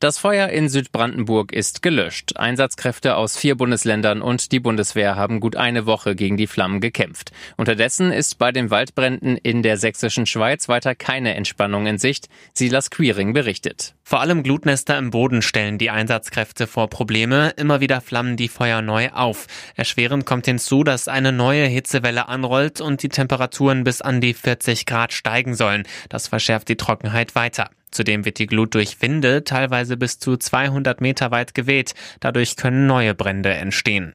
Das Feuer in Südbrandenburg ist gelöscht. Einsatzkräfte aus vier Bundesländern und die Bundeswehr haben gut eine Woche gegen die Flammen gekämpft. Unterdessen ist bei den Waldbränden in der sächsischen Schweiz weiter keine Entspannung in Sicht. Silas Quiring berichtet. Vor allem Glutnester im Boden stellen die Einsatzkräfte vor Probleme. Immer wieder flammen die Feuer neu auf. Erschwerend kommt hinzu, dass eine neue Hitzewelle anrollt und die Temperaturen bis an die 40 Grad steigen sollen. Das verschärft die Trockenheit weiter. Zudem wird die Glut durch Winde teilweise bis zu 200 Meter weit geweht. Dadurch können neue Brände entstehen.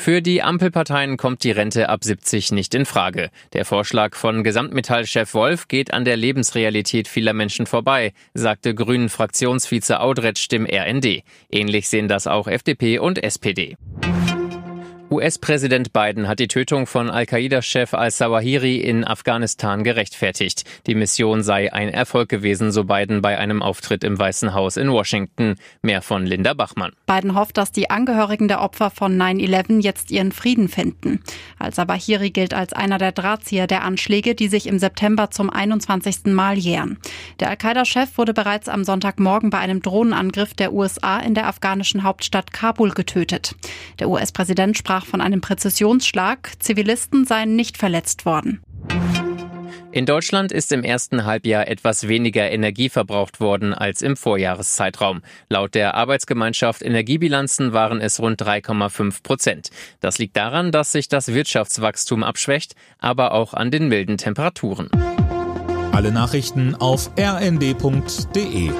Für die Ampelparteien kommt die Rente ab 70 nicht in Frage. Der Vorschlag von Gesamtmetallchef Wolf geht an der Lebensrealität vieler Menschen vorbei, sagte Grünen Fraktionsvize Audretsch dem RND. Ähnlich sehen das auch FDP und SPD. US-Präsident Biden hat die Tötung von Al-Qaida-Chef al-Zawahiri in Afghanistan gerechtfertigt. Die Mission sei ein Erfolg gewesen, so Biden bei einem Auftritt im Weißen Haus in Washington. Mehr von Linda Bachmann. Biden hofft, dass die Angehörigen der Opfer von 9-11 jetzt ihren Frieden finden. Al-Zawahiri gilt als einer der Drahtzieher der Anschläge, die sich im September zum 21. Mal jähren. Der Al-Qaida-Chef wurde bereits am Sonntagmorgen bei einem Drohnenangriff der USA in der afghanischen Hauptstadt Kabul getötet. Der US-Präsident sprach sprach von einem Präzisionsschlag. Zivilisten seien nicht verletzt worden. In Deutschland ist im ersten Halbjahr etwas weniger Energie verbraucht worden als im Vorjahreszeitraum. Laut der Arbeitsgemeinschaft Energiebilanzen waren es rund 3,5 Prozent. Das liegt daran, dass sich das Wirtschaftswachstum abschwächt, aber auch an den milden Temperaturen. Alle Nachrichten auf rnd.de